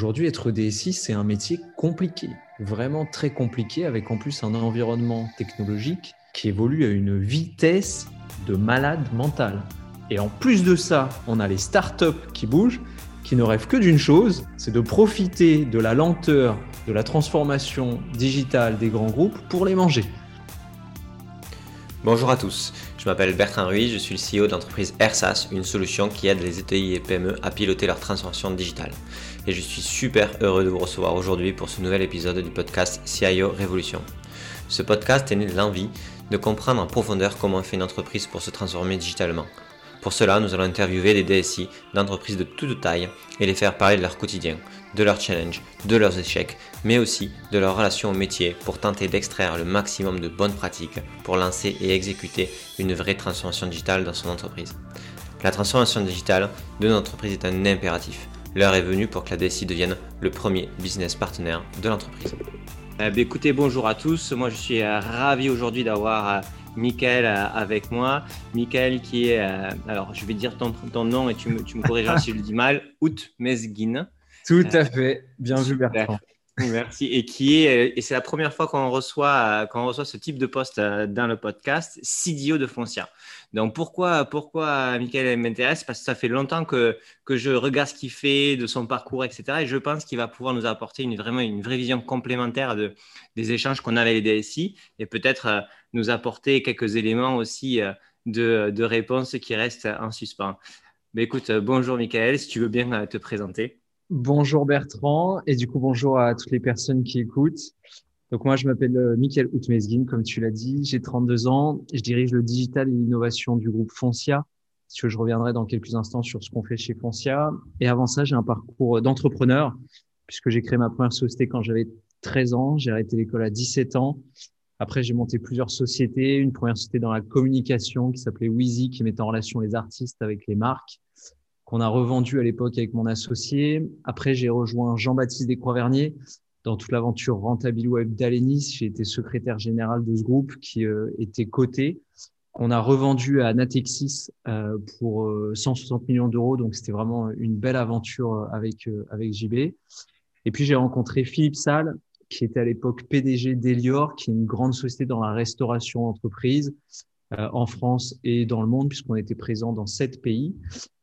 Aujourd'hui, être DSI, c'est un métier compliqué, vraiment très compliqué, avec en plus un environnement technologique qui évolue à une vitesse de malade mental. Et en plus de ça, on a les startups qui bougent, qui ne rêvent que d'une chose, c'est de profiter de la lenteur de la transformation digitale des grands groupes pour les manger. Bonjour à tous, je m'appelle Bertrand Ruiz, je suis le CEO de l'entreprise AirSAS, une solution qui aide les ETI et PME à piloter leur transformation digitale. Et je suis super heureux de vous recevoir aujourd'hui pour ce nouvel épisode du podcast CIO Révolution. Ce podcast est né de l'envie de comprendre en profondeur comment fait une entreprise pour se transformer digitalement. Pour cela, nous allons interviewer des DSI d'entreprises de toute taille et les faire parler de leur quotidien, de leurs challenges, de leurs échecs, mais aussi de leur relation au métier pour tenter d'extraire le maximum de bonnes pratiques pour lancer et exécuter une vraie transformation digitale dans son entreprise. La transformation digitale de notre entreprise est un impératif. L'heure est venue pour que la DSI devienne le premier business partenaire de l'entreprise. Euh, bah, écoutez, bonjour à tous. Moi, je suis euh, ravi aujourd'hui d'avoir euh, Michael avec moi. Michael qui est, alors je vais dire ton, ton nom et tu me, tu me corrigeras si je le dis mal, Out Mesguin. Tout à fait. Bien vu, Bertrand. Merci. Et qui est, et c'est la première fois qu'on reçoit, qu'on reçoit ce type de poste dans le podcast, CDO de Foncia. Donc pourquoi, pourquoi Michael m'intéresse? Parce que ça fait longtemps que, que je regarde ce qu'il fait, de son parcours, etc. Et je pense qu'il va pouvoir nous apporter une, vraiment une vraie vision complémentaire de, des échanges qu'on a avec les DSI et peut-être euh, nous apporter quelques éléments aussi euh, de, de réponses qui restent en suspens. Mais écoute, euh, bonjour Michael, si tu veux bien te présenter. Bonjour Bertrand, et du coup bonjour à toutes les personnes qui écoutent. Donc moi, je m'appelle euh, Michael Outmesguin, comme tu l'as dit. J'ai 32 ans. Je dirige le digital et l'innovation du groupe Foncia. Si je reviendrai dans quelques instants sur ce qu'on fait chez Foncia. Et avant ça, j'ai un parcours d'entrepreneur, puisque j'ai créé ma première société quand j'avais 13 ans. J'ai arrêté l'école à 17 ans. Après, j'ai monté plusieurs sociétés. Une première société dans la communication qui s'appelait Wheezy, qui mettait en relation les artistes avec les marques qu'on a revendu à l'époque avec mon associé. Après, j'ai rejoint Jean-Baptiste Descroix-Vernier dans toute l'aventure Rentable Web d'Alenis. J'ai été secrétaire général de ce groupe qui euh, était coté. On a revendu à Natexis euh, pour 160 euh, millions d'euros. Donc, c'était vraiment une belle aventure avec, avec JB. Et puis, j'ai rencontré Philippe Salle, qui était à l'époque PDG d'Elior, qui est une grande société dans la restauration entreprise en France et dans le monde, puisqu'on était présent dans sept pays.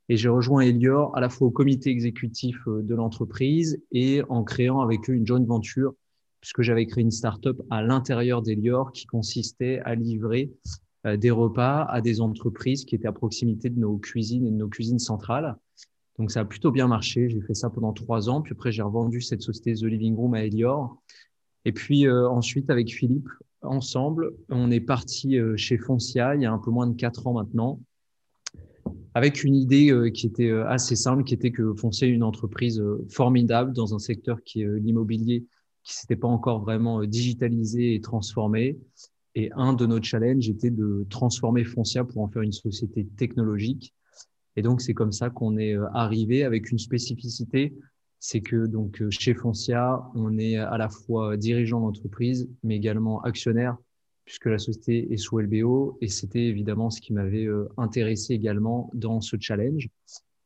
Et j'ai rejoint Elior à la fois au comité exécutif euh, de l'entreprise et en créant avec eux une joint venture, puisque j'avais créé une start-up à l'intérieur d'Elior qui consistait à livrer euh, des repas à des entreprises qui étaient à proximité de nos cuisines et de nos cuisines centrales. Donc ça a plutôt bien marché. J'ai fait ça pendant trois ans. Puis après, j'ai revendu cette société The Living Room à Elior. Et puis euh, ensuite, avec Philippe, ensemble, on est parti chez Foncia il y a un peu moins de quatre ans maintenant avec une idée euh, qui était euh, assez simple, qui était que Foncia est une entreprise euh, formidable dans un secteur qui est l'immobilier, qui s'était pas encore vraiment digitalisé et transformé. Et un de nos challenges était de transformer Foncia pour en faire une société technologique. Et donc, c'est comme ça qu'on est arrivé avec une spécificité. C'est que donc chez Foncia, on est à la fois dirigeant d'entreprise, mais également actionnaire puisque la société est sous LBO et c'était évidemment ce qui m'avait euh, intéressé également dans ce challenge.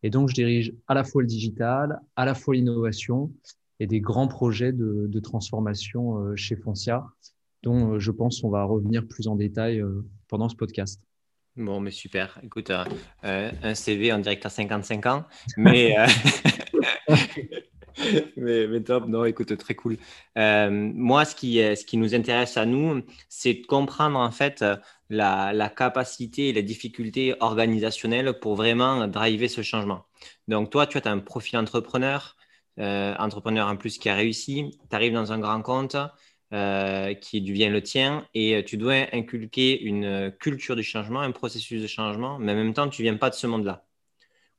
Et donc, je dirige à la fois le digital, à la fois l'innovation et des grands projets de, de transformation euh, chez Foncia, dont euh, je pense on va revenir plus en détail pendant ce podcast. Bon, mais super. Écoute, un CV en direct à 55 ans, mais mais, top, non, écoute, très cool. Euh, moi, ce qui, ce qui nous intéresse à nous, c'est de comprendre en fait la, la, capacité et les difficultés organisationnelles pour vraiment driver ce changement. Donc, toi, tu as un profil entrepreneur, euh, entrepreneur en plus qui a réussi, tu arrives dans un grand compte euh, qui devient le tien et tu dois inculquer une culture du changement, un processus de changement, mais en même temps, tu viens pas de ce monde-là.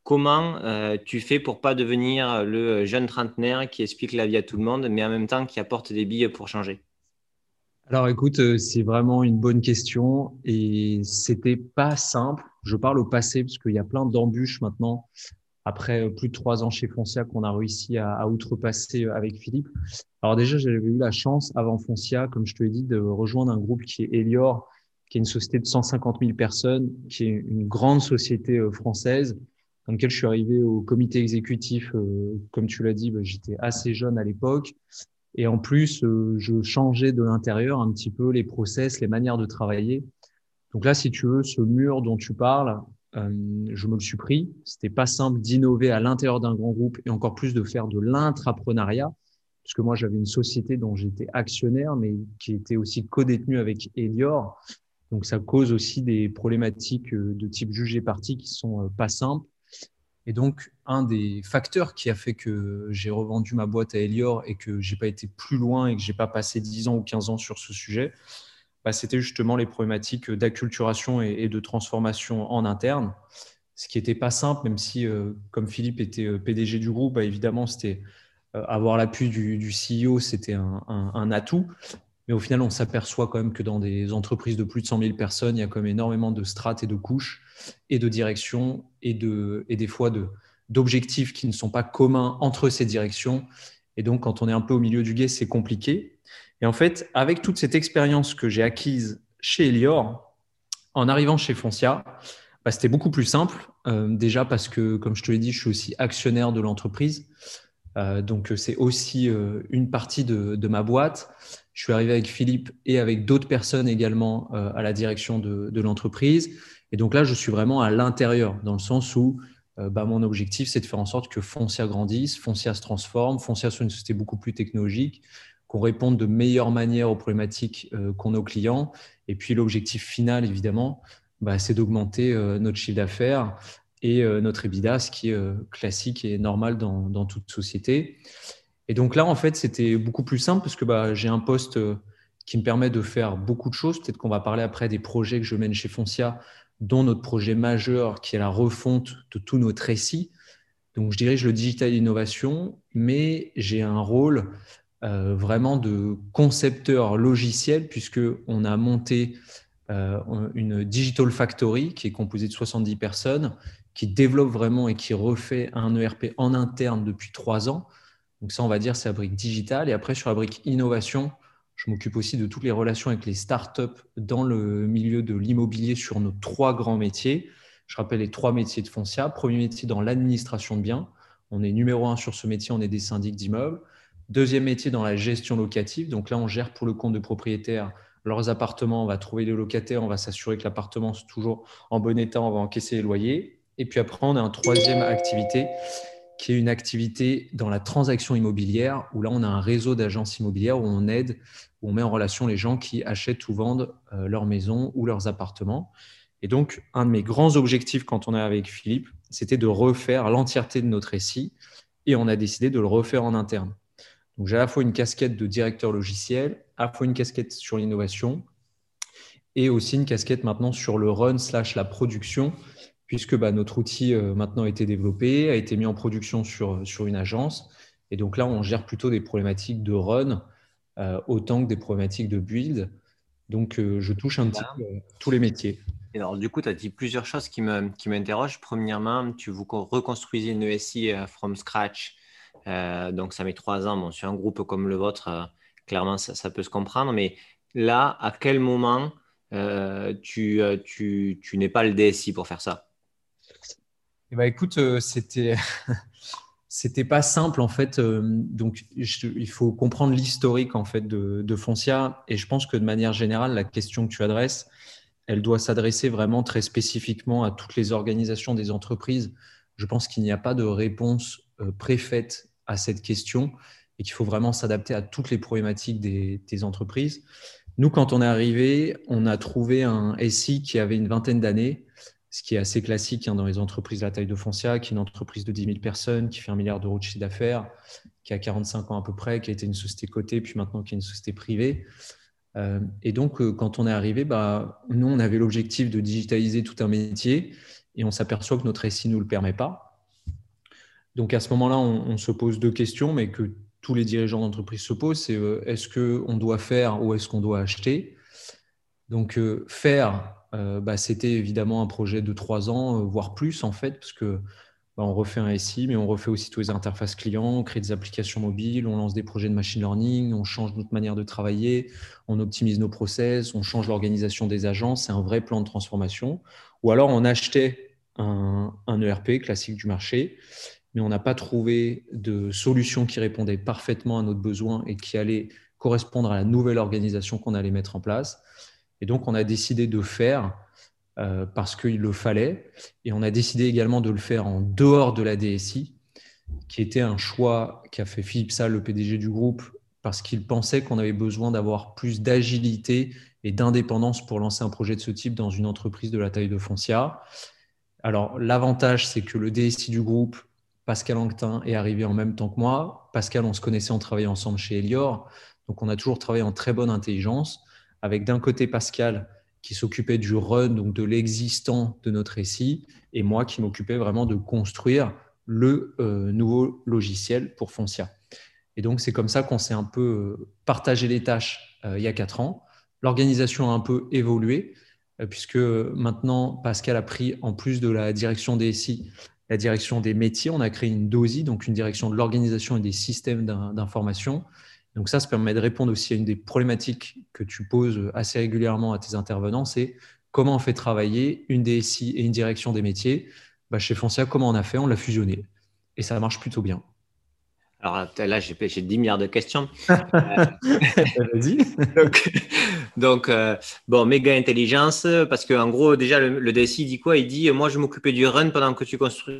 Comment euh, tu fais pour pas devenir le jeune trentenaire qui explique la vie à tout le monde, mais en même temps qui apporte des billes pour changer? Alors écoute, euh, c'est vraiment une bonne question et c'était pas simple. Je parle au passé parce qu'il y a plein d'embûches maintenant après euh, plus de trois ans chez Foncia qu'on a réussi à, outrepasser avec Philippe. Alors déjà, j'avais eu la chance avant Foncia, comme je te l'ai dit, de rejoindre un groupe qui est Elior, qui est une société de 150 000 personnes, qui est une grande société française dans lequel je suis arrivé au comité exécutif. comme tu l'as dit, bah, j'étais assez jeune à l'époque. Et en plus, je changeais de l'intérieur un petit peu les process, les manières de travailler. Donc là, si tu veux, ce mur dont tu parles, euh, je me le suis pris. C'était pas simple d'innover à l'intérieur d'un grand groupe et encore plus de faire de l'intrapreneuriat, puisque moi j'avais une société dont j'étais actionnaire, mais qui était aussi codétenue avec Elior. Donc ça cause aussi des problématiques euh, de type jugé parti qui sont euh, pas simples. Et donc un des facteurs qui a fait que j'ai revendu ma boîte à Elior et que j'ai pas été plus loin et que j'ai pas passé 10 ans ou 15 ans sur ce sujet, bah, c'était justement les problématiques d'acculturation et, de transformation en interne, ce qui n'était pas simple, même si, euh, comme Philippe était euh, PDG du groupe, bah, évidemment, c'était euh, avoir l'appui du, CEO, c'était un, atout. Mais au final, on s'aperçoit quand même que dans des entreprises de plus de 100 000 personnes, il y a quand même énormément de strates et de couches et de directions et, de, et des fois d'objectifs qui ne sont pas communs entre ces directions. Et donc, quand on est un peu au milieu du guet, c'est compliqué. Et en fait, avec toute cette expérience que j'ai acquise chez Elior, en arrivant chez Foncia, bah, c'était beaucoup plus simple. Euh, déjà parce que, comme je te l'ai dit, je suis aussi actionnaire de l'entreprise. Euh, donc, c'est aussi euh, une partie de, ma boîte. Je suis arrivé avec Philippe et avec d'autres personnes également à la direction de, l'entreprise. Et donc là, je suis vraiment à l'intérieur, dans le sens où bah, mon objectif, c'est de faire en sorte que Foncia grandisse, Foncia se transforme, Foncia soit une société beaucoup plus technologique, qu'on réponde de meilleure manière aux problématiques euh, qu'ont nos clients. Et puis l'objectif final, évidemment, bah, c'est d'augmenter euh, notre chiffre d'affaires et euh, notre EBITDA, ce qui est classique et normal dans, toute société. Et donc là, en fait, c'était beaucoup plus simple parce que bah, j'ai un poste qui me permet de faire beaucoup de choses. Peut-être qu'on va parler après des projets que je mène chez Foncia, dont notre projet majeur qui est la refonte de tout notre récit. Donc, je dirige le digital innovation, mais j'ai un rôle euh, vraiment de concepteur logiciel, puisqu'on a monté euh, une Digital Factory qui est composée de 70 personnes, qui développe vraiment et qui refait un ERP en interne depuis trois ans. Donc ça, on va dire, c'est la brique digitale. Et après, sur la brique innovation, je m'occupe aussi de toutes les relations avec les startups dans le milieu de l'immobilier sur nos trois grands métiers. Je rappelle les trois métiers de Foncia. Premier métier dans l'administration de biens. On est numéro un sur ce métier, on est des syndics d'immeubles. Deuxième métier dans la gestion locative. Donc là, on gère pour le compte de propriétaires leurs appartements, on va trouver les locataires, on va s'assurer que l'appartement est toujours en bon état, on va encaisser les loyers. Et puis après, on a une troisième activité qui est une activité dans la transaction immobilière, où là, on a un réseau d'agences immobilières où on aide, où on met en relation les gens qui achètent ou vendent euh, leur maison ou leurs appartements. Et donc, un de mes grands objectifs quand on est avec Philippe, c'était de refaire l'entièreté de notre récit, et on a décidé de le refaire en interne. Donc, j'ai à la fois une casquette de directeur logiciel, à la fois une casquette sur l'innovation et aussi une casquette maintenant sur le run slash la production, puisque bah, notre outil euh, maintenant a été développé, a été mis en production sur, sur une agence. Et donc là, on gère plutôt des problématiques de run euh, autant que des problématiques de build. Donc, euh, je touche un petit peu tous les métiers. alors, du coup, tu as dit plusieurs choses qui m'interrogent. Qui Premièrement, tu vous reconstruisez une ESI from scratch donc, ça met trois ans. Bon, sur un groupe comme le vôtre, clairement, ça, peut se comprendre. Mais là, à quel moment tu, tu, tu n'es pas le DSI pour faire ça? Eh ben, écoute, c'était c'était pas simple en fait. donc, il faut comprendre l'historique en fait de, Foncia. Et je pense que de manière générale, la question que tu adresses, elle doit s'adresser vraiment très spécifiquement à toutes les organisations des entreprises. Je pense qu'il n'y a pas de réponse préfaite à cette question et qu'il faut vraiment s'adapter à toutes les problématiques des, entreprises. Nous, quand on est arrivé, on a trouvé un SI qui avait une vingtaine d'années, ce qui est assez classique hein, dans les entreprises de la taille de Foncia, qui est une entreprise de 10 000 personnes, qui fait un milliard d'euros de chiffre d'affaires, qui a 45 ans à peu près, qui a été une société cotée, puis maintenant qui est une société privée. Euh, et donc, euh, quand on est arrivé, bah, nous, on avait l'objectif de digitaliser tout un métier et on s'aperçoit que notre SI ne nous le permet pas. Donc à ce moment-là, on, se pose deux questions, mais que tous les dirigeants d'entreprise se posent, c'est euh, est-ce qu'on doit faire ou est-ce qu'on doit acheter? Donc faire, euh, bah, c'était évidemment un projet de trois ans, voire plus en fait, parce que bah, on refait un SI, mais on refait aussi tous les interfaces clients, on crée des applications mobiles, on lance des projets de machine learning, on change notre manière de travailler, on optimise nos process, on change l'organisation des agents, c'est un vrai plan de transformation. Ou alors on achetait un ERP classique du marché, mais on n'a pas trouvé de solution qui répondait parfaitement à notre besoin et qui allait correspondre à la nouvelle organisation qu'on allait mettre en place. Et donc, on a décidé de faire euh, parce qu'il le fallait. Et on a décidé également de le faire en dehors de la DSI, qui était un choix qu'a fait Philippe Salle, le PDG du groupe, parce qu'il pensait qu'on avait besoin d'avoir plus d'agilité et d'indépendance pour lancer un projet de ce type dans une entreprise de la taille de Foncia. Alors, l'avantage, c'est que le DSI du groupe, Pascal Anctin, est arrivé en même temps que moi. Pascal, on se connaissait, on travaillait ensemble chez Elior. Donc, on a toujours travaillé en très bonne intelligence, avec d'un côté Pascal, qui s'occupait du run, donc de l'existant de notre récit, et moi qui m'occupais vraiment de construire le euh, nouveau logiciel pour Foncia. Et donc, c'est comme ça qu'on s'est un peu euh, partagé les tâches euh, il y a quatre ans. L'organisation a un peu évolué, puisque maintenant, Pascal a pris, en plus de la direction des SI, la direction des métiers. On a créé une DOSI, donc une direction de l'organisation et des systèmes d'information. Donc ça, ça permet de répondre aussi à une des problématiques que tu poses assez régulièrement à tes intervenants, c'est comment on fait travailler une DSI et une direction des métiers. Bah, chez Foncia, comment on a fait? On l'a fusionné. Et ça marche plutôt bien. Alors là, j'ai 10 milliards de questions. Vas-y. donc, euh, bon, méga intelligence, parce qu'en gros, déjà, le, DSI dit quoi? Il dit Moi, je m'occupais du run pendant que tu,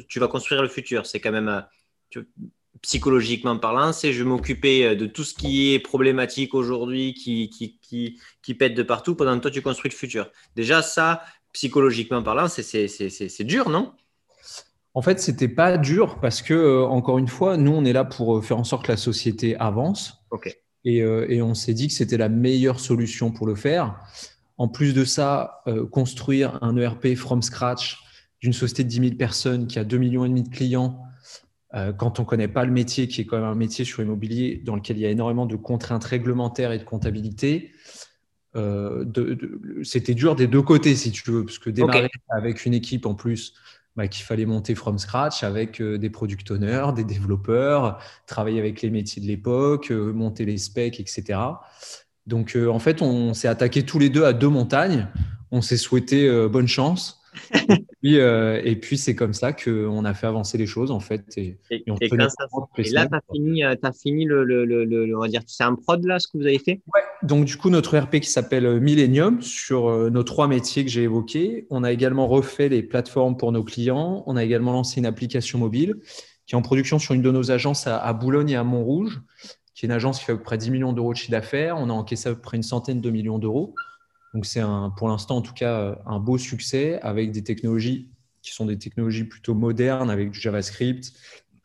tu vas construire le futur. C'est quand même. Euh, psychologiquement parlant, c'est je m'occuper euh, de tout ce qui est problématique aujourd'hui, qui, qui, qui, qui, pète de partout, pendant que toi, tu construis le futur. Déjà, ça, psychologiquement parlant, c'est dur, non? En fait, c'était pas dur parce que, euh, encore une fois, nous, on est là pour euh, faire en sorte que la société avance. Ok. Et, et on s'est dit que c'était la meilleure solution pour le faire. En plus de ça, construire un ERP from scratch d'une société de 10 000 personnes qui a 2,5 millions et demi de clients, quand on ne connaît pas le métier, qui est quand même un métier sur immobilier dans lequel il y a énormément de contraintes réglementaires et de comptabilité, euh, c'était dur des deux côtés, si tu veux, parce que démarrer avec une équipe en plus bah, qu'il fallait monter from scratch avec euh, des product owners, des développeurs, travailler avec les métiers de l'époque, monter les specs, etc. Donc, en fait, on s'est attaqué tous les deux à deux montagnes. On s'est souhaité bonne chance. Euh, et puis, c'est comme ça qu'on a fait avancer les choses, en fait. Et, et, là, tu as fini, euh, as fini le, le, le, on va dire, c'est un prod, là, ce que vous avez fait? Ouais, donc du coup, notre RP qui s'appelle euh, Millennium, sur nos trois métiers que j'ai évoqués. On a également refait les plateformes pour nos clients. On a également lancé une application mobile qui est en production sur une de nos agences à, à Boulogne et à Montrouge, qui est une agence qui fait à peu près 10 millions d'euros de chiffre d'affaires. On a encaissé à peu près une centaine de millions d'euros. Donc c'est pour l'instant en tout cas un beau succès avec des technologies qui sont des technologies plutôt modernes avec du JavaScript,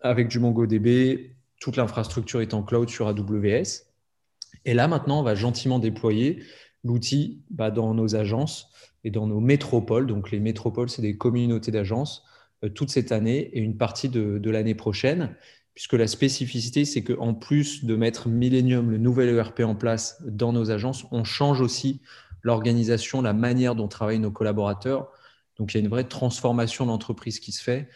avec du MongoDB, toute l'infrastructure est en cloud sur AWS. Et là maintenant, on va gentiment déployer l'outil bah, dans nos agences et dans nos métropoles. Donc les métropoles, c'est des communautés d'agences euh, toute cette année et une partie de, de l'année prochaine puisque la spécificité, c'est qu'en plus de mettre Millennium, le nouvel ERP en place dans nos agences, on change aussi l'organisation, la manière dont travaillent nos collaborateurs. Donc il y a une vraie transformation de l'entreprise qui se fait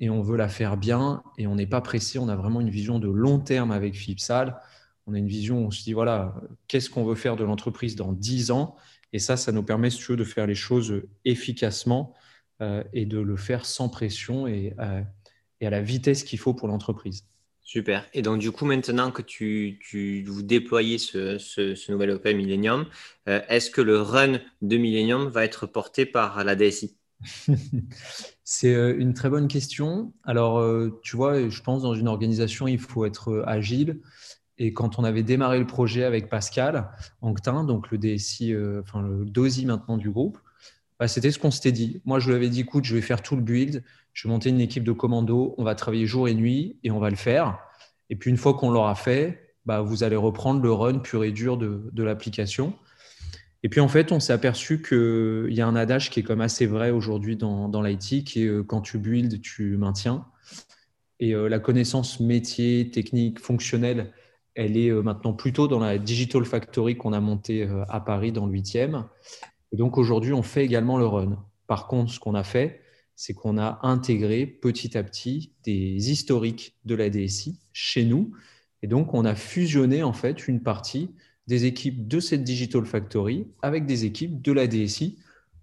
et on veut la faire bien et on n'est pas pressé. On a vraiment une vision de long terme avec Philippe Salle. On a une vision on se dit voilà, qu'est-ce qu'on veut faire de l'entreprise dans 10 ans? Et ça, ça nous permet, si tu veux, de faire les choses efficacement euh, et de le faire sans pression et, euh, et à la vitesse qu'il faut pour l'entreprise. Super. Et donc, du coup, maintenant que tu, tu vous déployez ce, nouvel Open Millennium, euh, est-ce que le run de Millennium va être porté par la DSI C'est euh, une très bonne question. Alors, euh, tu vois, je pense dans une organisation, il faut être agile. Et quand on avait démarré le projet avec Pascal Anctin, donc le DSI, enfin le DOSI maintenant du groupe, bah, c'était ce qu'on s'était dit. Moi, je lui avais dit, écoute, je vais faire tout le build, je vais monter une équipe de commando, on va travailler jour et nuit et on va le faire. Et puis une fois qu'on l'aura fait, bah, vous allez reprendre le run pur et dur de, l'application. Et puis en fait, on s'est aperçu qu'il y a un adage qui est comme assez vrai aujourd'hui dans, dans l'IT, qui est euh, quand tu builds, tu maintiens. Et euh, la connaissance métier, technique, fonctionnelle, elle est euh, maintenant plutôt dans la Digital Factory qu'on a montée à Paris dans le 8e. Et donc aujourd'hui, on fait également le run. Par contre, ce qu'on a fait, c'est qu'on a intégré petit à petit des historiques de la DSI chez nous. Et donc, on a fusionné en fait une partie des équipes de cette Digital Factory avec des équipes de la DSI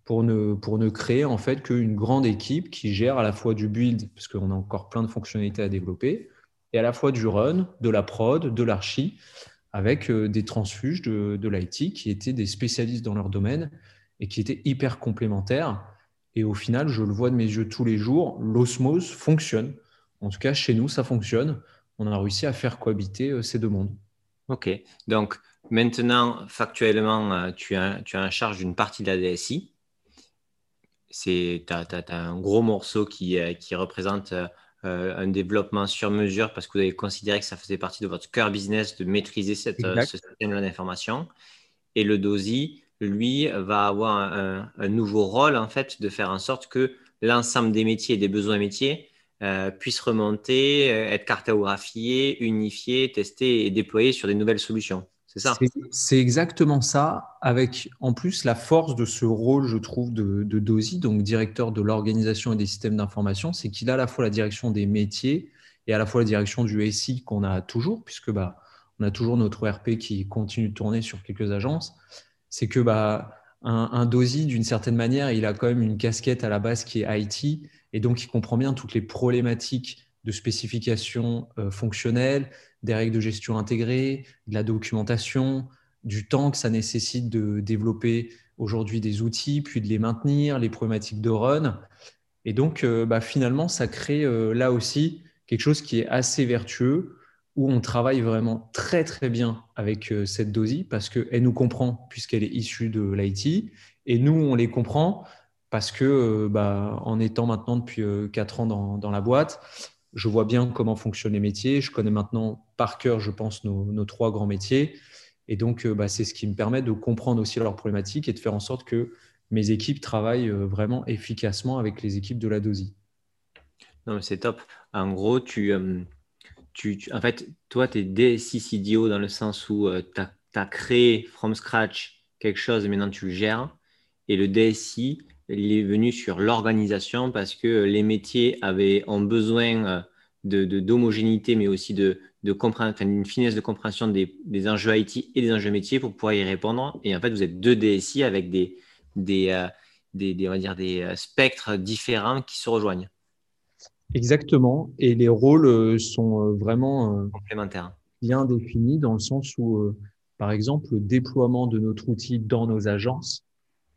pour ne, pour ne créer en fait qu'une grande équipe qui gère à la fois du build, parce qu'on a encore plein de fonctionnalités à développer, et à la fois du run, de la prod, de l'archi, avec euh, des transfuges de, de l'IT qui étaient des spécialistes dans leur domaine et qui étaient hyper complémentaires. Et au final, je le vois de mes yeux tous les jours, l'osmose fonctionne. En tout cas, chez nous, ça fonctionne. On a réussi à faire cohabiter euh, ces deux mondes. OK. Donc, maintenant, factuellement, euh, tu as, tu as en charge d'une partie de la DSI. Tu as, as, un gros morceau qui, qui représente euh, un développement sur mesure parce que vous avez considéré que ça faisait partie de votre cœur business de maîtriser cette, euh, ce système d'information. Et le DOSI, lui, va avoir un, nouveau rôle, en fait, de faire en sorte que l'ensemble des métiers et des besoins métiers euh, puissent remonter, être cartographiés, unifiés, testés et déployés sur des nouvelles solutions. C'est ça? C'est exactement ça, avec en plus la force de ce rôle, je trouve, de, de DOSI, donc directeur de l'organisation et des systèmes d'information, c'est qu'il a à la fois la direction des métiers et à la fois la direction du SI qu'on a toujours, puisque bah, on a toujours notre RP qui continue de tourner sur quelques agences. C'est que bah, un, DOSI, d'une certaine manière, il a quand même une casquette à la base qui est IT, et donc il comprend bien toutes les problématiques de spécification euh, fonctionnelle, des règles de gestion intégrées, de la documentation, du temps que ça nécessite de développer aujourd'hui des outils, puis de les maintenir, les problématiques de run. Et donc, euh, bah, finalement, ça crée euh, là aussi quelque chose qui est assez vertueux, où on travaille vraiment très très bien avec cette DOSI parce qu'elle nous comprend puisqu'elle est issue de l'IT, et nous, on les comprend parce que bah, en étant maintenant depuis 4 ans dans, la boîte, je vois bien comment fonctionnent les métiers. Je connais maintenant par cœur, je pense, nos, trois grands métiers. Et donc, euh, bah, c'est ce qui me permet de comprendre aussi leurs problématiques et de faire en sorte que mes équipes travaillent euh, vraiment efficacement avec les équipes de la DOSI. Non, c'est top. En gros, tu, euh, en fait, toi, tu es DSI dans le sens où tu as, créé from scratch quelque chose et maintenant tu le gères. Et le DSI, il est venu sur l'organisation parce que les métiers avaient, ont besoin euh, de, d'homogénéité, mais aussi de, de une finesse de compréhension des, des, enjeux IT et des enjeux métiers pour pouvoir y répondre. Et en fait, vous êtes deux DSI avec des, des, euh, des, on va dire des euh, spectres différents qui se rejoignent. Exactement. Et les rôles sont vraiment complémentaires. Bien définis dans le sens où, par exemple, le déploiement de notre outil dans nos agences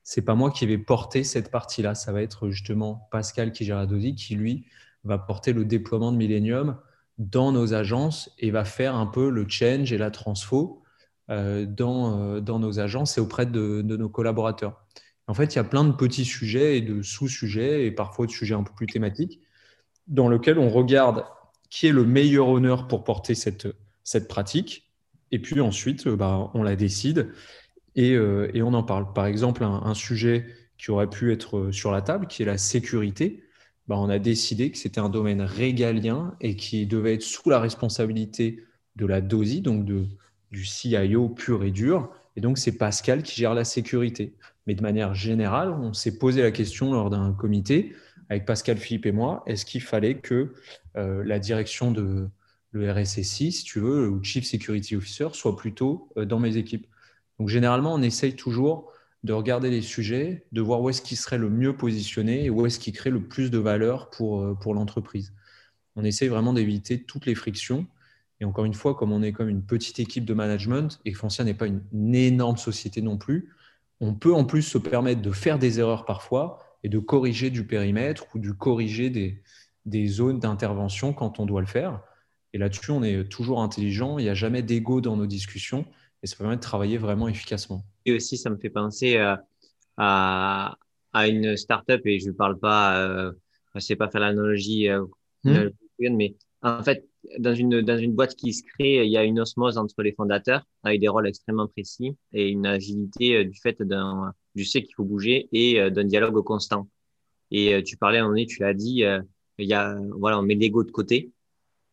c'est pas moi qui vais porter cette partie-là. Ça va être justement Pascal qui gère Adosi qui, lui, va porter le déploiement de Millennium dans nos agences et va faire un peu le change et la transfo euh, dans, euh, dans nos agences et auprès de, nos collaborateurs. En fait, il y a plein de petits sujets et de sous-sujets et parfois de sujets un peu plus thématiques dans lesquels on regarde qui est le meilleur honneur pour porter cette, cette pratique. Et puis ensuite, bah, on la décide euh, et, on en parle. Par exemple, un, sujet qui aurait pu être euh, sur la table, qui est la sécurité, bah, on a décidé que c'était un domaine régalien et qui devait être sous la responsabilité de la DOSI, donc de, du CIO pur et dur. Et donc, c'est Pascal qui gère la sécurité. Mais de manière générale, on s'est posé la question lors d'un comité avec Pascal, Philippe et moi, est-ce qu'il fallait que euh, la direction de le RSSI, si tu veux, ou Chief Security Officer, soit plutôt dans mes équipes? Donc généralement, on essaye toujours de regarder les sujets, de voir où est-ce qui serait le mieux positionné et où est-ce qui crée le plus de valeur pour, euh, pour l'entreprise. On essaye vraiment d'éviter toutes les frictions. Et encore une fois, comme on est comme une petite équipe de management et que Foncia n'est pas une, énorme société non plus, on peut en plus se permettre de faire des erreurs parfois et de corriger du périmètre ou de corriger des, des zones d'intervention quand on doit le faire. Et là-dessus, on est toujours intelligent. Il n'y a jamais d'ego dans nos discussions et ça permet de travailler vraiment efficacement. Et aussi, ça me fait penser euh, à, à une startup, et je ne parle pas, euh, je ne sais pas faire l'analogie, euh, hmm? mais en fait, dans une, dans une boîte qui se crée, il y a une osmose entre les fondateurs avec des rôles extrêmement précis et une agilité du fait d'un, du sais qu'il faut bouger et d'un dialogue constant. Et tu parlais à un moment donné, tu l'as dit, il y a, voilà, on met l'ego de côté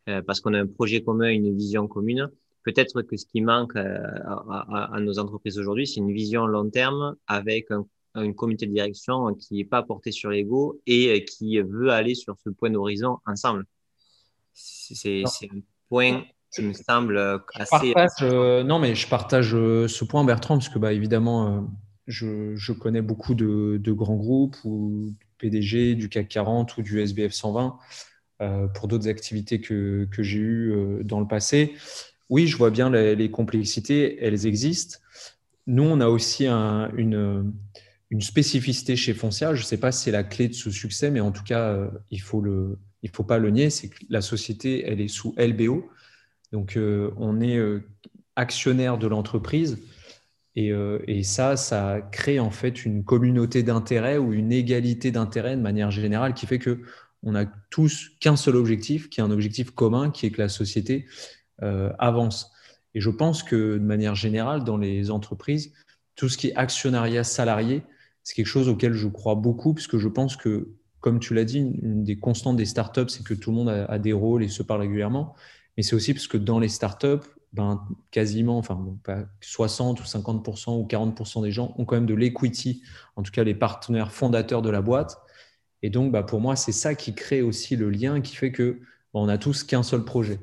parce qu'on a un projet commun, une vision commune peut-être que ce qui manque euh, à, nos entreprises aujourd'hui, c'est une vision long terme avec un, une comité de direction qui n'est pas portée sur l'ego et qui veut aller sur ce point d'horizon ensemble. C'est un point qui me semble assez. Euh, non, mais je partage euh, ce point, Bertrand, parce que bah, évidemment, je, connais beaucoup de, grands groupes ou PDG du CAC 40 ou du SBF 120 euh, pour d'autres activités que, j'ai eues euh, dans le passé. Oui, je vois bien les, complexités, elles existent. Nous, on a aussi une, spécificité chez Foncia. Je ne sais pas si c'est la clé de ce succès, mais en tout cas, euh, il faut le, il faut pas le nier, c'est que la société, elle est sous LBO. Donc, on est actionnaire de l'entreprise, euh, et, ça, ça crée en fait une communauté d'intérêt ou une égalité d'intérêt de manière générale qui fait que on a tous qu'un seul objectif, qui est un objectif commun, qui est que la société euh, avance. Et je pense que de manière générale, dans les entreprises, tout ce qui est actionnariat salarié, c'est quelque chose auquel je crois beaucoup, puisque je pense que, comme tu l'as dit, une des constantes des startups, c'est que tout le monde a, a, des rôles et se parle régulièrement. Mais c'est aussi parce que dans les startups, ben, quasiment, enfin, pas 60 ou 50% ou 40% des gens ont quand même de l'equity, en tout cas les partenaires fondateurs de la boîte. Et donc, bah, pour moi, c'est ça qui crée aussi le lien qui fait que on n'a tous qu'un seul projet.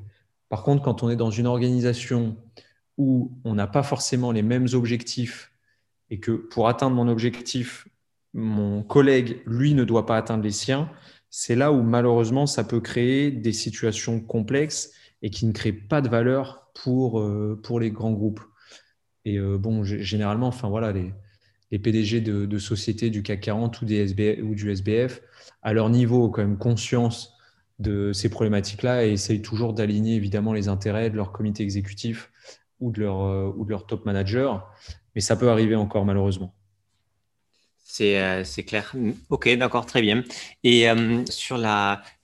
Par contre, quand on est dans une organisation où on n'a pas forcément les mêmes objectifs et que pour atteindre mon objectif, mon collègue, lui, ne doit pas atteindre les siens, c'est là où malheureusement, ça peut créer des situations complexes et qui ne créent pas de valeur pour, euh, pour les grands groupes. Et euh, bon, généralement, enfin voilà, les, les PDG de, sociétés du CAC 40 ou, des ou du SBF, à leur niveau, ont quand même conscience de ces problématiques-là et essayent toujours d'aligner évidemment les intérêts de leur comité exécutif ou de leur, euh, ou de leur top manager. Mais ça peut arriver encore malheureusement. C'est clair. Ok, d'accord, très bien. Et sur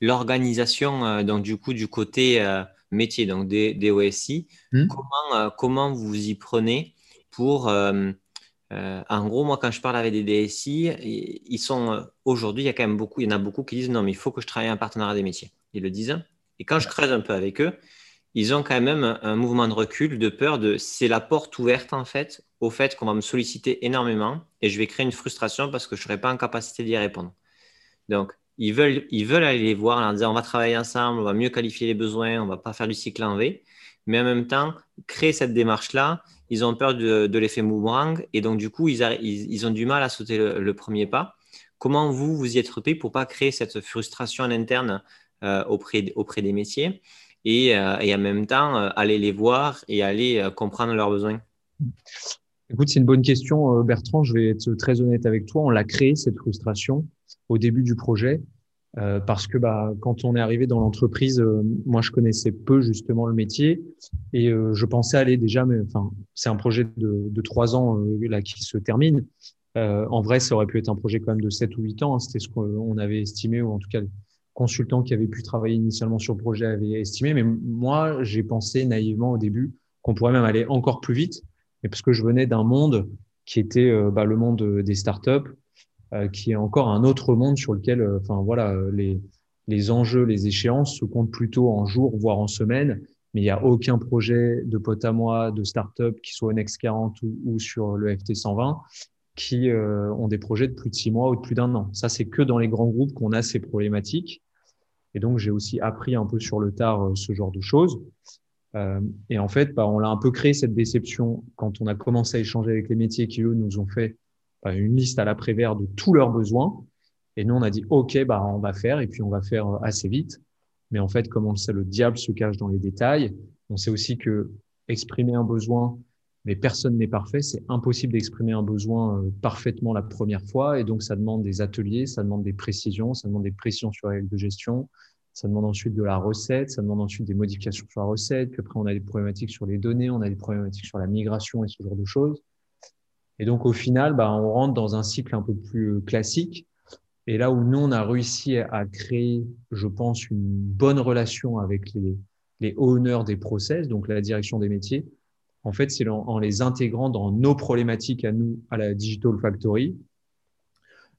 l'organisation, donc du coup, du côté métier, donc des, OSI, hmm. comment, euh, comment vous y prenez pour... Euh, euh, en gros, moi, quand je parle avec des DSI, ils sont aujourd'hui, il y a quand même beaucoup, il y en a beaucoup qui disent non, mais il faut que je travaille en partenariat des métiers. Ils le disent. Et quand je creuse un peu avec eux, ils ont quand même un, mouvement de recul, de peur de c'est la porte ouverte en fait au fait qu'on va me solliciter énormément et je vais créer une frustration parce que je ne serai pas en capacité d'y répondre. Donc, ils veulent, ils veulent aller les voir en disant on va travailler ensemble, on va mieux qualifier les besoins, on va pas faire du cycle en V. Mais en même temps, créer cette démarche-là, ils ont peur de, l'effet boomerang et donc du coup, ils, ont du mal à sauter le, premier pas. Comment vous, vous y êtes repris pour pas créer cette frustration en interne euh, auprès, auprès des métiers et, euh, et en même temps euh, aller les voir et aller comprendre leurs besoins? Écoute, c'est une bonne question, Bertrand. Je vais être très honnête avec toi. On l'a créé, cette frustration au début du projet. Euh, parce que bah, quand on est arrivé dans l'entreprise, euh, moi je connaissais peu justement le métier et euh, je pensais aller déjà, mais enfin c'est un projet de, trois ans là qui se termine. en vrai, ça aurait pu être un projet quand même de 7 ou 8 ans. Hein. C'était ce qu'on avait estimé, ou en tout cas les consultants qui avaient pu travailler initialement sur le projet avaient estimé. Mais moi, j'ai pensé naïvement au début qu'on pourrait même aller encore plus vite, mais parce que je venais d'un monde qui était bah, le monde des startups, qui est encore un autre monde sur lequel, euh, enfin voilà, euh, les, les enjeux, les échéances se comptent plutôt en jours, voire en semaines. Mais il n'y a aucun projet de pote à moi, de start-up, qui soit au Next 40 ou, sur le FT 120, qui ont des projets de plus de six mois ou de plus d'un an. Ça, c'est que dans les grands groupes qu'on a ces problématiques. Et donc, j'ai aussi appris un peu sur le tard ce genre de choses. Euh, et en fait, bah, on l'a un peu créé cette déception quand on a commencé à échanger avec les métiers qui, eux, nous ont fait une liste à l'après-vert de tous leurs besoins. Et nous, on a dit, OK, bah, on va faire, et puis on va faire assez vite. Mais en fait, comme on le sait, le diable se cache dans les détails. On sait aussi que exprimer un besoin, mais personne n'est parfait. C'est impossible d'exprimer un besoin euh, parfaitement la première fois. Et donc, ça demande des ateliers, ça demande des précisions, ça demande des pressions sur les règles de gestion. Ça demande ensuite de la recette, ça demande ensuite des modifications sur la recette. Puis après, on a des problématiques sur les données, on a des problématiques sur la migration et ce genre de choses. Et donc, au final, bah, on rentre dans un cycle un peu plus euh, classique. Et là où nous, on a réussi à créer, je pense, une bonne relation avec les, les owners des process, donc la direction des métiers, en fait, c'est en, les intégrant dans nos problématiques à nous, à la Digital Factory,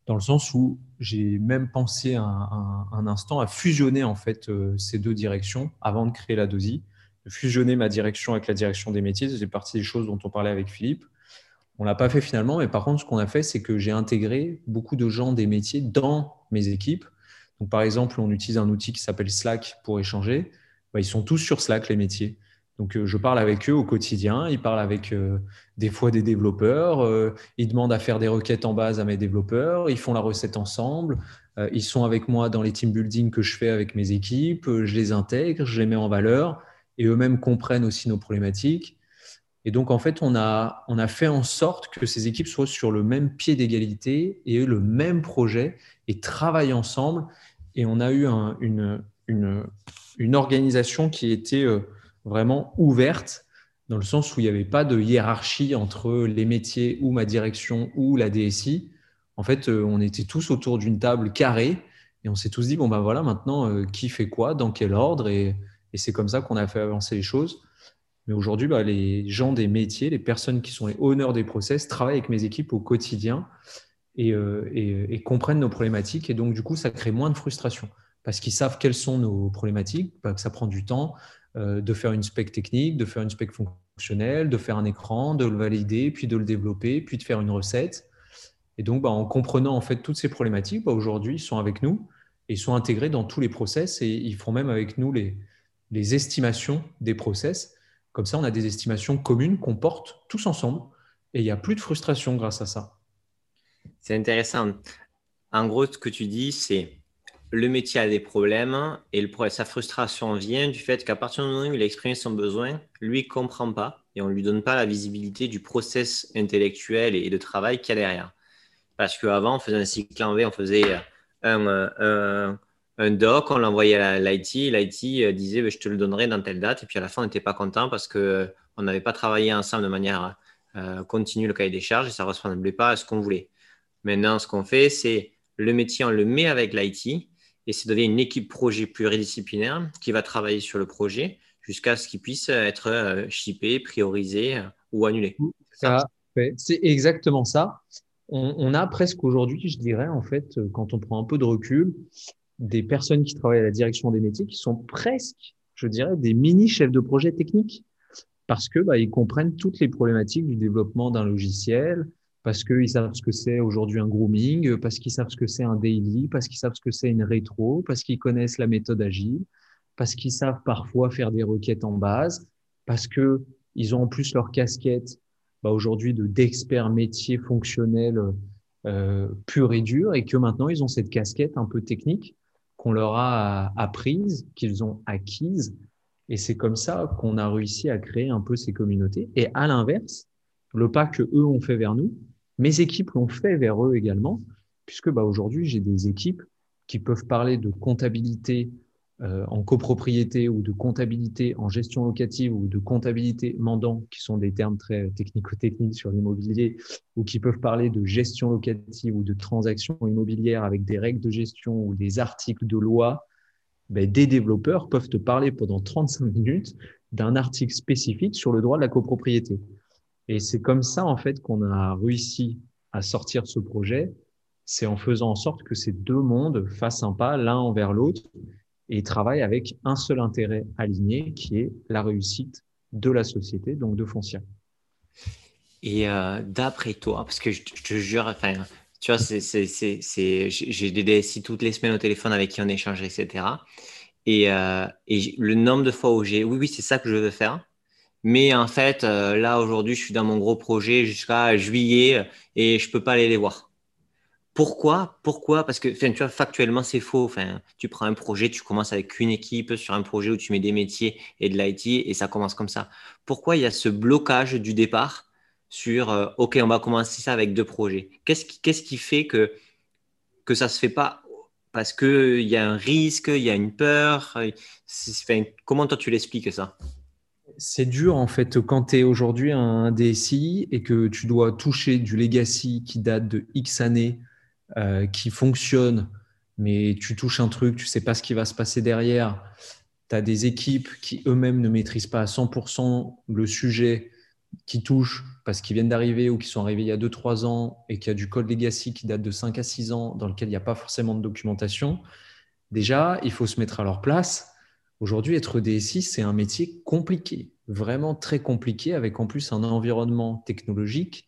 dans le sens où j'ai même pensé un, un, instant à fusionner en fait euh, ces deux directions avant de créer la DOSI, fusionner ma direction avec la direction des métiers. C'est partie des choses dont on parlait avec Philippe. On l'a pas fait finalement, mais par contre, ce qu'on a fait, c'est que j'ai intégré beaucoup de gens des métiers dans mes équipes. Donc, par exemple, on utilise un outil qui s'appelle Slack pour échanger. Bah, ils sont tous sur Slack, les métiers. Donc, je parle avec eux au quotidien. Ils parlent avec des fois des développeurs. ils demandent à faire des requêtes en base à mes développeurs. Ils font la recette ensemble. ils sont avec moi dans les team building que je fais avec mes équipes. je les intègre, je les mets en valeur et eux-mêmes comprennent aussi nos problématiques. Et donc, en fait, on a, on a fait en sorte que ces équipes soient sur le même pied d'égalité et aient le même projet et travaillent ensemble. Et on a eu une, une, une, organisation qui était euh, vraiment ouverte, dans le sens où il n'y avait pas de hiérarchie entre les métiers ou ma direction ou la DSI. En fait, euh, on était tous autour d'une table carrée et on s'est tous dit, bon, ben voilà, maintenant, euh, qui fait quoi, dans quel ordre Et, et c'est comme ça qu'on a fait avancer les choses. Mais aujourd'hui, bah, les gens des métiers, les personnes qui sont les honneurs des process, travaillent avec mes équipes au quotidien euh, et, comprennent nos problématiques. Et donc, du coup, ça crée moins de frustration parce qu'ils savent quelles sont nos problématiques, bah, que ça prend du temps euh, de faire une spec technique, de faire une spec fonctionnelle, de faire un écran, de le valider, puis de le développer, puis de faire une recette. Et donc, bah, en comprenant en fait toutes ces problématiques, aujourd'hui, ils sont avec nous et ils sont intégrés dans tous les process et ils font même avec nous les, les estimations des process. Comme ça, on a des estimations communes qu'on porte tous ensemble et il n'y a plus de frustration grâce à ça. C'est intéressant. En gros, ce que tu dis, c'est le métier a des problèmes et sa frustration vient du fait qu'à partir du moment où il a exprimé son besoin, lui ne comprend pas et on ne lui donne pas la visibilité du process intellectuel et de travail qu'il y a derrière. Parce qu'avant, on faisait un cycle en V, on faisait un, un doc, on l'envoyait à l'IT, l'IT euh, disait bah, je te le donnerai dans telle date, et puis à la fin on n'était pas content parce qu'on euh, n'avait pas travaillé ensemble de manière euh, continue le cahier des charges et ça ne ressemblait pas à ce qu'on voulait. Maintenant, ce qu'on fait, c'est le métier, on le met avec l'IT et c'est donner une équipe projet pluridisciplinaire qui va travailler sur le projet jusqu'à ce qu'il puisse être shippé, priorisé ou annulé. C'est exactement ça. On, on a presque aujourd'hui, je dirais, en fait, quand on prend un peu de recul, des personnes qui travaillent à la direction des métiers qui sont presque, je dirais, des mini chefs de projet techniques. Parce que bah, ils comprennent toutes les problématiques du développement d'un logiciel, parce qu'ils savent ce que c'est aujourd'hui un grooming, parce qu'ils savent ce que c'est un daily, parce qu'ils savent ce que c'est une rétro, parce qu'ils connaissent la méthode agile, parce qu'ils savent parfois faire des requêtes en base, parce que ils ont en plus leur casquette bah, aujourd'hui de d'experts métiers fonctionnels euh, pur et dur, et que maintenant ils ont cette casquette un peu technique qu'on leur a apprise, qu'ils ont acquises. Et c'est comme ça qu'on a réussi à créer un peu ces communautés. Et à l'inverse, le pas que eux ont fait vers nous, mes équipes l'ont fait vers eux également, puisque bah, aujourd'hui, j'ai des équipes qui peuvent parler de comptabilité euh, en copropriété ou de comptabilité en gestion locative ou de comptabilité mandant, qui sont des termes très technico-techniques sur l'immobilier, ou qui peuvent parler de gestion locative ou de transactions immobilières avec des règles de gestion ou des articles de loi, ben, des développeurs peuvent te parler pendant 35 minutes d'un article spécifique sur le droit de la copropriété. Et c'est comme ça, en fait, qu'on a réussi à sortir ce projet. C'est en faisant en sorte que ces deux mondes fassent un pas l'un envers l'autre et ils travaillent avec un seul intérêt aligné qui est la réussite de la société, donc de Foncia. Et euh, d'après toi, parce que je, te jure, enfin, tu vois, j'ai des DSI toutes les semaines au téléphone avec qui on échange, etc. Et, euh, et le nombre de fois où j'ai, oui, oui, c'est ça que je veux faire. Mais en fait, euh, là, aujourd'hui, je suis dans mon gros projet jusqu'à juillet et je peux pas aller les voir. Pourquoi? Pourquoi? Parce que tu vois, factuellement, c'est faux. Enfin, tu prends un projet, tu commences avec une équipe sur un projet où tu mets des métiers et de l'IT et ça commence comme ça. Pourquoi il y a ce blocage du départ sur euh, OK, on va commencer ça avec deux projets? Qu'est-ce qui, qu'est-ce qui fait que, que ça ne se fait pas? Parce qu'il y a un risque, il y a une peur Comment toi tu l'expliques ça? C'est dur en fait quand tu es aujourd'hui un DSI et que tu dois toucher du legacy qui date de X années euh, qui fonctionne, mais tu touches un truc, tu sais pas ce qui va se passer derrière. Tu as des équipes qui eux-mêmes ne maîtrisent pas à 100% le sujet qui touchent parce qu'ils viennent d'arriver ou qui sont arrivés il y a 2-3 ans et qu'il y a du code legacy qui date de 5 à 6 ans dans lequel il n'y a pas forcément de documentation. Déjà, il faut se mettre à leur place. Aujourd'hui, être DSI, c'est un métier compliqué, vraiment très compliqué, avec en plus un environnement technologique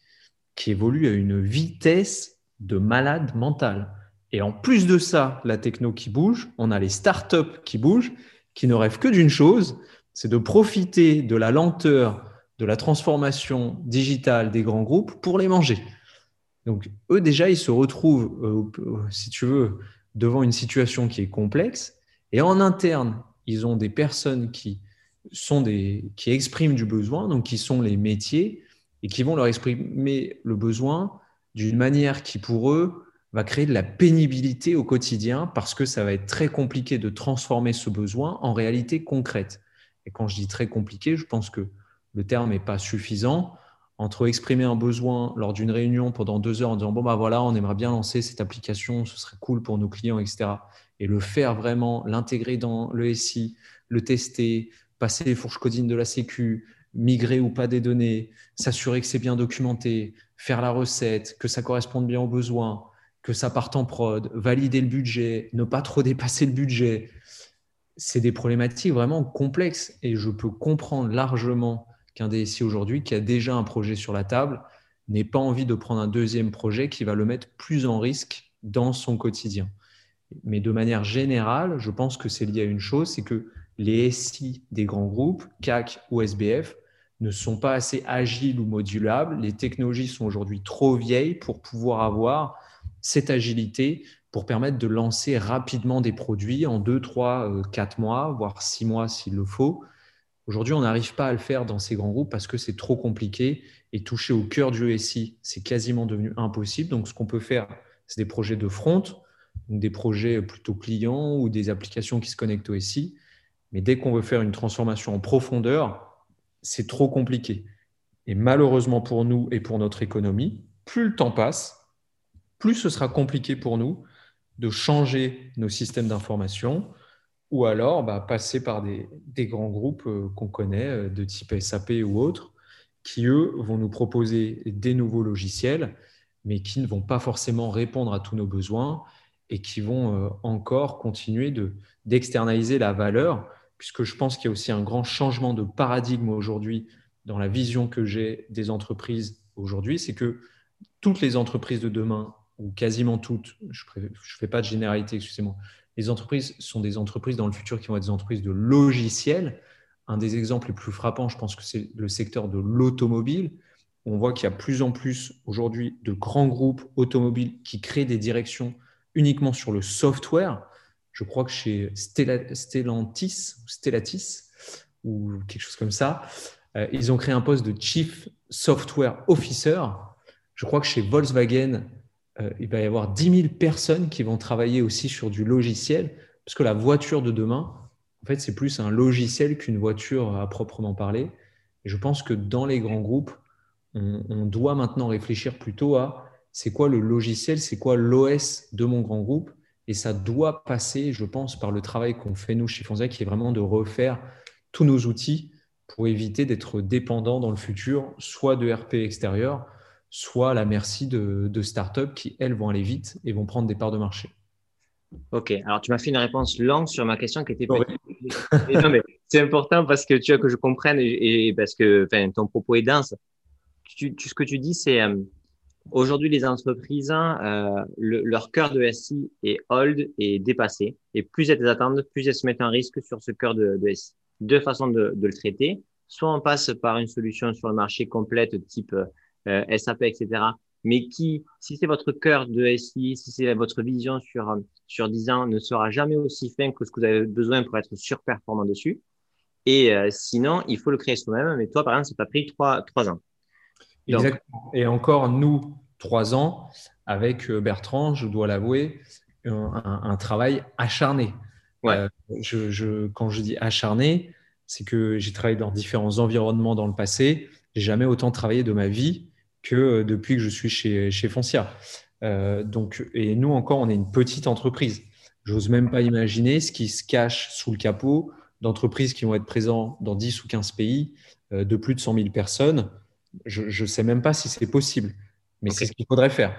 qui évolue à une vitesse de malade mental. Et en plus de ça, la techno qui bouge, on a les startups qui bougent, qui ne rêvent que d'une chose, c'est de profiter de la lenteur de la transformation digitale des grands groupes pour les manger. Donc, eux, déjà, ils se retrouvent, euh, si tu veux, devant une situation qui est complexe. Et en interne, ils ont des personnes qui, sont des, qui expriment du besoin, donc qui sont les métiers, et qui vont leur exprimer le besoin d'une manière qui, pour eux, va créer de la pénibilité au quotidien parce que ça va être très compliqué de transformer ce besoin en réalité concrète. Et quand je dis très compliqué, je pense que le terme n'est pas suffisant. Entre exprimer un besoin lors d'une réunion pendant deux heures en disant bon bah voilà on aimerait bien lancer cette application, ce serait cool pour nos clients, etc. Et le faire vraiment, l'intégrer dans le SI, le tester, passer les fourches codines de la Sécu, migrer ou pas des données, s'assurer que c'est bien documenté, faire la recette, que ça corresponde bien aux besoins, que ça parte en prod, valider le budget, ne pas trop dépasser le budget. C'est des problématiques vraiment complexes et je peux comprendre largement qu'un DSI aujourd'hui qui a déjà un projet sur la table n'ait pas envie de prendre un deuxième projet qui va le mettre plus en risque dans son quotidien. Mais de manière générale, je pense que c'est lié à une chose, c'est que les SI des grands groupes, CAC ou SBF, ne sont pas assez agiles ou modulables. Les technologies sont aujourd'hui trop vieilles pour pouvoir avoir cette agilité pour permettre de lancer rapidement des produits en 2, 3, 4 mois, voire 6 mois s'il le faut. Aujourd'hui, on n'arrive pas à le faire dans ces grands groupes parce que c'est trop compliqué et toucher au cœur du SI, c'est quasiment devenu impossible. Donc, ce qu'on peut faire, c'est des projets de front, des projets plutôt clients ou des applications qui se connectent au SI. Mais dès qu'on veut faire une transformation en profondeur, c'est trop compliqué. Et malheureusement pour nous et pour notre économie, plus le temps passe, plus ce sera compliqué pour nous de changer nos systèmes d'information ou alors bah, passer par des, grands groupes euh, qu'on connaît, euh, de type SAP ou autres, qui, eux, vont nous proposer des nouveaux logiciels, mais qui ne vont pas forcément répondre à tous nos besoins et qui vont euh, encore continuer d'externaliser la valeur, puisque je pense qu'il y a aussi un grand changement de paradigme aujourd'hui dans la vision que j'ai des entreprises aujourd'hui, c'est que toutes les entreprises de demain ou quasiment toutes, je ne fais pas de généralité, excusez-moi, les entreprises sont des entreprises dans le futur qui vont être des entreprises de logiciels. Un des exemples les plus frappants, je pense que c'est le secteur de l'automobile. On voit qu'il y a plus en plus aujourd'hui de grands groupes automobiles qui créent des directions uniquement sur le software. Je crois que chez Stellantis, Stellatis ou quelque chose comme ça, euh, ils ont créé un poste de Chief Software Officer. Je crois que chez Volkswagen, euh, il va y avoir 10 000 personnes qui vont travailler aussi sur du logiciel, parce que la voiture de demain, en fait, c'est plus un logiciel qu'une voiture à proprement parler. Et je pense que dans les grands groupes, on, doit maintenant réfléchir plutôt à c'est quoi le logiciel, c'est quoi l'OS de mon grand groupe. Et ça doit passer, je pense, par le travail qu'on fait nous chez Fonzia, qui est vraiment de refaire tous nos outils pour éviter d'être dépendant dans le futur, soit de RP extérieur, soit à la merci de, de startups qui, elles, vont aller vite et vont prendre des parts de marché. Ok, alors tu m'as fait une réponse longue sur ma question qui était non, mais c'est important parce que tu vois que je comprenne et, parce que ton propos est dense. Tu, ce que tu dis, c'est euh, aujourd'hui les entreprises, euh, leur cœur de SI est hold et dépassé. Et plus elles attendent, plus elles se mettent en risque sur ce cœur de, de SI. Deux façons de, de, le traiter. Soit on passe par une solution sur le marché complète type euh, SAP, etc. Mais qui, si c'est votre cœur de SI, si c'est votre vision sur, sur 10 ans, ne sera jamais aussi fin que ce que vous avez besoin pour être surperformant dessus. Et euh, sinon, il faut le créer soi-même. Mais toi, par exemple, ça t'a pris trois, trois ans. Exactement. Et encore, nous, trois ans, avec euh, Bertrand, je dois l'avouer, un, travail acharné. Ouais. je, je, quand je dis acharné, c'est que j'ai travaillé dans différents environnements dans le passé. J'ai jamais autant travaillé de ma vie que euh, depuis que je suis chez, chez Foncia. Euh, donc, et nous encore, on est une petite entreprise. J'ose même pas imaginer ce qui se cache sous le capot d'entreprises qui vont être présentes dans 10 ou 15 pays euh, de plus de 100 000 personnes. Je ne sais même pas si c'est possible, mais c'est ce qu'il faudrait faire.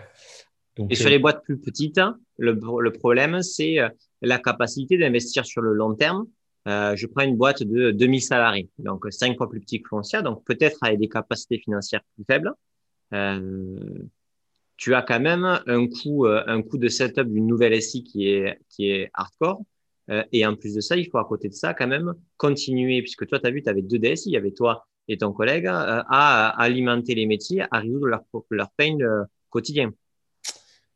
Donc, et sur les boîtes plus petites, le, le problème, c'est la capacité d'investir sur le long terme. je prends une boîte de 2000 salariés, donc 5 fois plus petit que Foncia, donc peut-être avec des capacités financières plus faibles. Euh, tu as quand même un coût, euh, un coût de setup d'une nouvelle SI qui est, qui est hardcore. et en plus de ça, il faut à côté de ça quand même continuer, puisque toi, tu as vu, tu avais deux DSI, il y avait toi et ton collègue, à, alimenter les métiers, à résoudre leur, leur pain quotidien.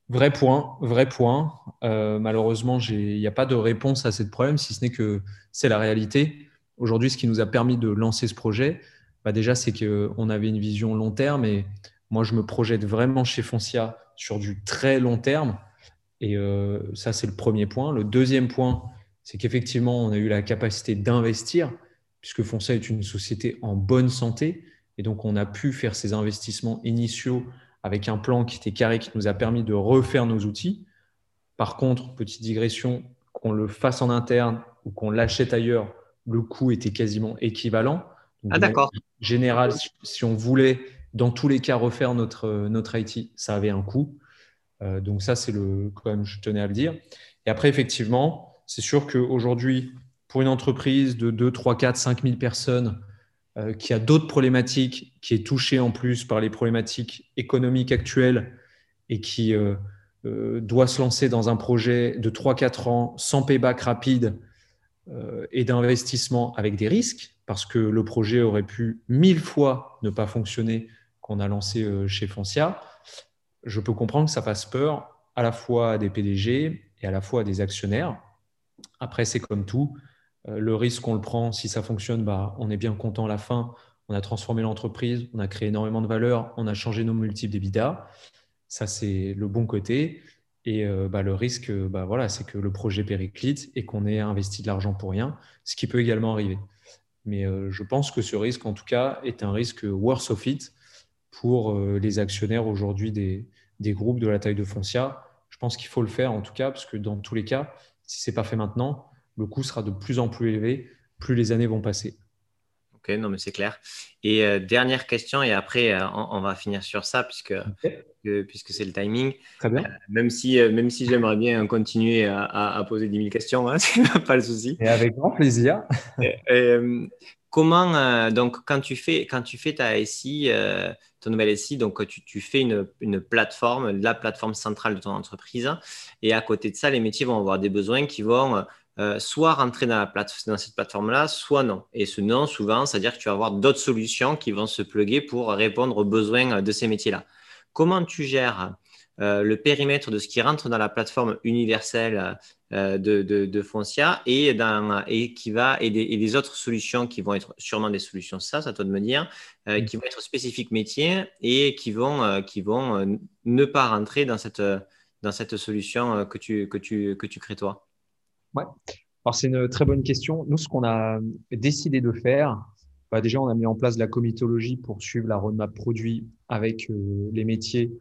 Vrai point, vrai point. malheureusement, il n'y a pas de réponse à ce problème, si ce n'est que c'est la réalité. Aujourd'hui, ce qui nous a permis de lancer ce projet, bah déjà, c'est qu'on avait une vision long terme et moi, je me projette vraiment chez Foncia sur du très long terme. Et euh, ça, c'est le premier point. Le deuxième point, c'est qu'effectivement, on a eu la capacité d'investir, puisque Foncia est une société en bonne santé. Et donc, on a pu faire ces investissements initiaux avec un plan qui était carré, qui nous a permis de refaire nos outils. Par contre, petite digression, qu'on le fasse en interne ou qu'on l'achète ailleurs, le coût était quasiment équivalent. ah d'accord. Général, si on voulait dans tous les cas refaire notre, notre IT, ça avait un coût. Euh, donc ça, c'est le quand même, je tenais à le dire. Et après, effectivement, c'est sûr qu'aujourd'hui, pour une entreprise de 2, 3, 4, 5 000 personnes euh, qui a d'autres problématiques, qui est touchée en plus par les problématiques économiques actuelles et qui euh, doit se lancer dans un projet de 3-4 ans sans payback rapide et d'investissement avec des risques, parce que le projet aurait pu mille fois ne pas fonctionner qu'on a lancé chez Foncia, je peux comprendre que ça fasse peur à la fois à des PDG et à la fois à des actionnaires. Après, c'est comme tout. Le risque, on le prend. Si ça fonctionne, bah, on est bien content à la fin. On a transformé l'entreprise, on a créé énormément de valeur, on a changé nos multiples d'EBITDA. Ça, c'est le bon côté. Et euh, bah, le risque, bah, voilà, c'est que le projet périclite et qu'on ait investi de l'argent pour rien, ce qui peut également arriver. Mais euh, je pense que ce risque, en tout cas, est un risque worse of it pour euh, les actionnaires aujourd'hui des, des, groupes de la taille de Foncia. Je pense qu'il faut le faire, en tout cas, parce que dans tous les cas, si ce n'est pas fait maintenant, le coût sera de plus en plus élevé plus les années vont passer. Ok, non, mais c'est clair. Et euh, dernière question, et après, euh, on, va finir sur ça, puisque, puisque c'est le timing. Très bien. Euh, même si, même si j'aimerais bien continuer à, à, poser 10 000 questions, hein, pas le souci. Et avec grand plaisir. comment, donc, quand tu fais, quand tu fais ta SI, ton nouvelle SI, donc tu, tu fais une, une, plateforme, la plateforme centrale de ton entreprise, et à côté de ça, les métiers vont avoir des besoins qui vont euh, soit rentrer dans, la dans cette plateforme-là, soit non. Et ce non, souvent, c'est-à-dire que tu vas avoir d'autres solutions qui vont se pluguer pour répondre aux besoins de ces métiers-là. Comment tu gères euh, le périmètre de ce qui rentre dans la plateforme universelle euh, de, Foncia et, dans, et, qui va, et des, autres solutions qui vont être sûrement des solutions ça, à toi de me dire, mm. qui vont être spécifiques métiers et qui vont, qui vont ne pas rentrer dans cette, dans cette solution que tu, que, tu, que tu crées toi Ouais. Alors, c'est une très bonne question. Nous, ce qu'on a décidé de faire, bah, déjà, on a mis en place la comitologie pour suivre la roadmap produit avec euh, les métiers,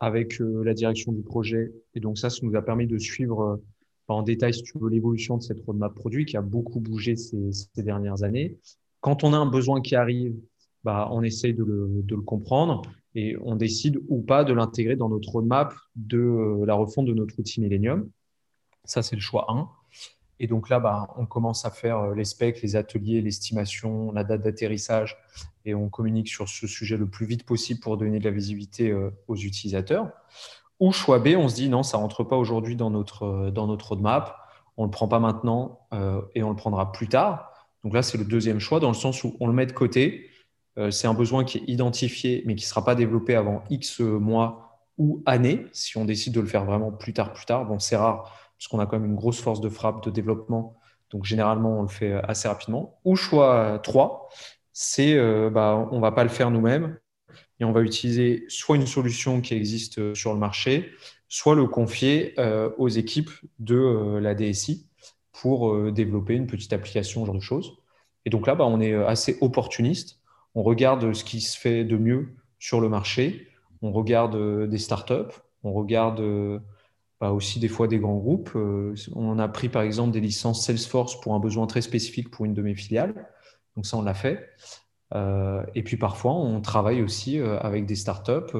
avec euh, la direction du projet. Et donc, ça, ça nous a permis de suivre euh, en détail, si tu veux, l'évolution de cette roadmap produit qui a beaucoup bougé ces, dernières années. Quand on a un besoin qui arrive, bah, on essaye de le, de le comprendre et on décide ou pas de l'intégrer dans notre roadmap de la refonte de notre outil Millennium. Ça, c'est le choix 1. Et donc là, bah, on commence à faire euh, les specs, les ateliers, l'estimation, la date d'atterrissage, et on communique sur ce sujet le plus vite possible pour donner de la visibilité euh, aux utilisateurs. Ou choix B, on se dit non, ça ne rentre pas aujourd'hui dans notre, euh, dans notre roadmap, on ne le prend pas maintenant et on le prendra plus tard. Donc là, c'est le deuxième choix, dans le sens où on le met de côté. c'est un besoin qui est identifié, mais qui ne sera pas développé avant X mois ou années, si on décide de le faire vraiment plus tard, plus tard. Bon, c'est rare puisqu'on a quand même une grosse force de frappe, de développement. Donc généralement, on le fait assez rapidement. Ou choix 3, c'est euh, bah, on ne va pas le faire nous-mêmes et on va utiliser soit une solution qui existe sur le marché, soit le confier euh, aux équipes de euh, la DSI pour développer une petite application, ce genre de choses. Et donc là, bah, on est assez opportuniste. On regarde ce qui se fait de mieux sur le marché. On regarde des startups. On regarde aussi des fois des grands groupes. Euh, on a pris par exemple des licences Salesforce pour un besoin très spécifique pour une de mes filiales. Donc ça, on l'a fait. Euh, et puis parfois, on travaille aussi euh, avec des startups.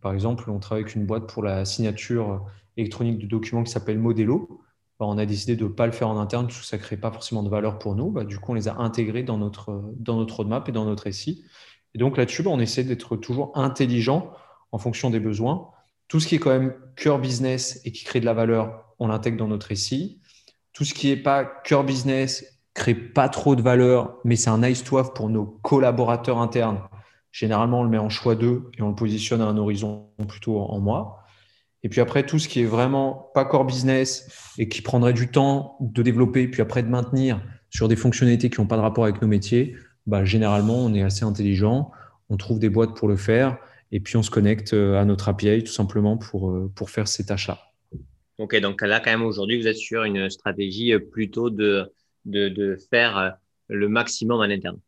Par exemple, on travaille avec une boîte pour la signature électronique de documents qui s'appelle Modelo. Bah, on a décidé de ne pas le faire en interne parce que ça ne crée pas forcément de valeur pour nous. Bah, du coup, on les a intégrés dans notre, dans notre roadmap et dans notre SI. Et donc là-dessus, bah, on essaie d'être toujours intelligent en fonction des besoins tout ce qui est quand même cœur business et qui crée de la valeur, on l'intègre dans notre récit. tout ce qui n'est pas cœur business, crée pas trop de valeur, mais c'est un nice to have pour nos collaborateurs internes. Généralement, on le met en choix 2 et on le positionne à un horizon plutôt en mois. Et puis après, tout ce qui est vraiment pas core business et qui prendrait du temps de développer, puis après de maintenir sur des fonctionnalités qui n'ont pas de rapport avec nos métiers, bah, généralement, on est assez intelligent, on trouve des boîtes pour le faire, et puis on se connecte euh, à notre API tout simplement pour, euh, pour faire ces tâches-là. Ok, donc là, quand même, aujourd'hui, vous êtes sur une stratégie euh, plutôt de, de, de faire le maximum en interne.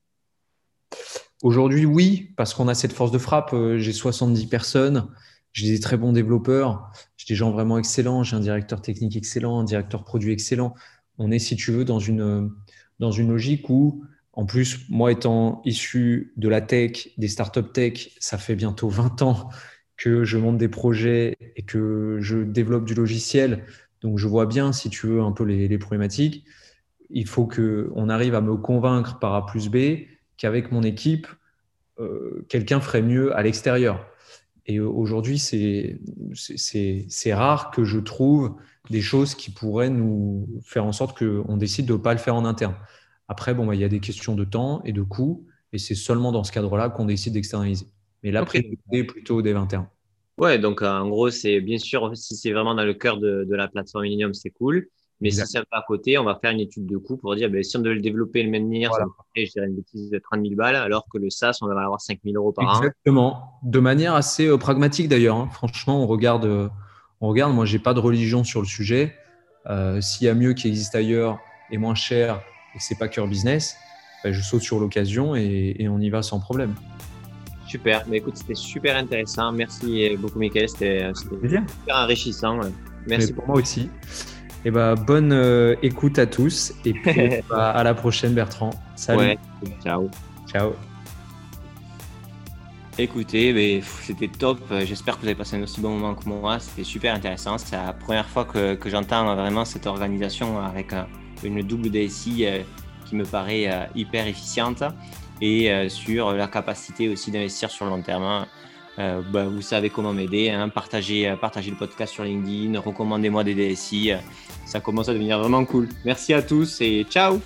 Aujourd'hui, oui, parce qu'on a cette force de frappe. J'ai 70 personnes, j'ai des très bons développeurs, j'ai des gens vraiment excellents, j'ai un directeur technique excellent, un directeur produit excellent. On est, si tu veux, dans une, dans une logique où en plus, moi étant issu de la tech, des startups tech, ça fait bientôt 20 ans que je monte des projets et que je développe du logiciel. Donc, je vois bien, si tu veux, un peu les, problématiques. Il faut qu'on arrive à me convaincre par A plus B qu'avec mon équipe, euh, quelqu'un ferait mieux à l'extérieur. Et aujourd'hui, c'est rare que je trouve des choses qui pourraient nous faire en sorte qu'on décide de ne pas le faire en interne. Après, bon, bah, il y a des questions de temps et de coûts, et c'est seulement dans ce cadre-là qu'on décide d'externaliser. Mais la priorité est plutôt des 21. Ouais, donc euh, en gros, c'est bien sûr, si c'est vraiment dans le cœur de, la plateforme Millennium, c'est cool. Mais si c'est pas à côté, on va faire une étude de coût pour dire, ben, si on devait le développer et le maintenir, ça va coûter, je dirais une bêtise de 30 000 balles, alors que le SaaS, on va avoir 5 000 euros par an. Exactement. De manière assez euh, pragmatique d'ailleurs. Hein. Franchement, on regarde, euh, on regarde. Moi, j'ai pas de religion sur le sujet. S'il y a mieux qui existe ailleurs et moins cher et que c'est pas cœur business, bah, je saute sur l'occasion et, on y va sans problème. Super. Mais écoute, c'était super intéressant. Merci beaucoup, Michael. C'était super enrichissant. Merci. pour moi aussi. Et bah, bonne euh, écoute à tous. Et puis bah, à la prochaine, Bertrand. Salut. Ciao. Ciao. Écoutez, c'était top. J'espère que vous avez passé un aussi bon moment que moi. C'était super intéressant. C'est la première fois que, que j'entends vraiment cette organisation avec euh, une double DSI euh, qui me paraît euh, hyper efficiente et euh, sur la capacité aussi d'investir sur le long terme. Bah, vous savez comment m'aider, hein. partagez, partagez le podcast sur LinkedIn, recommandez-moi des DSI, ça commence à devenir vraiment cool. Merci à tous et ciao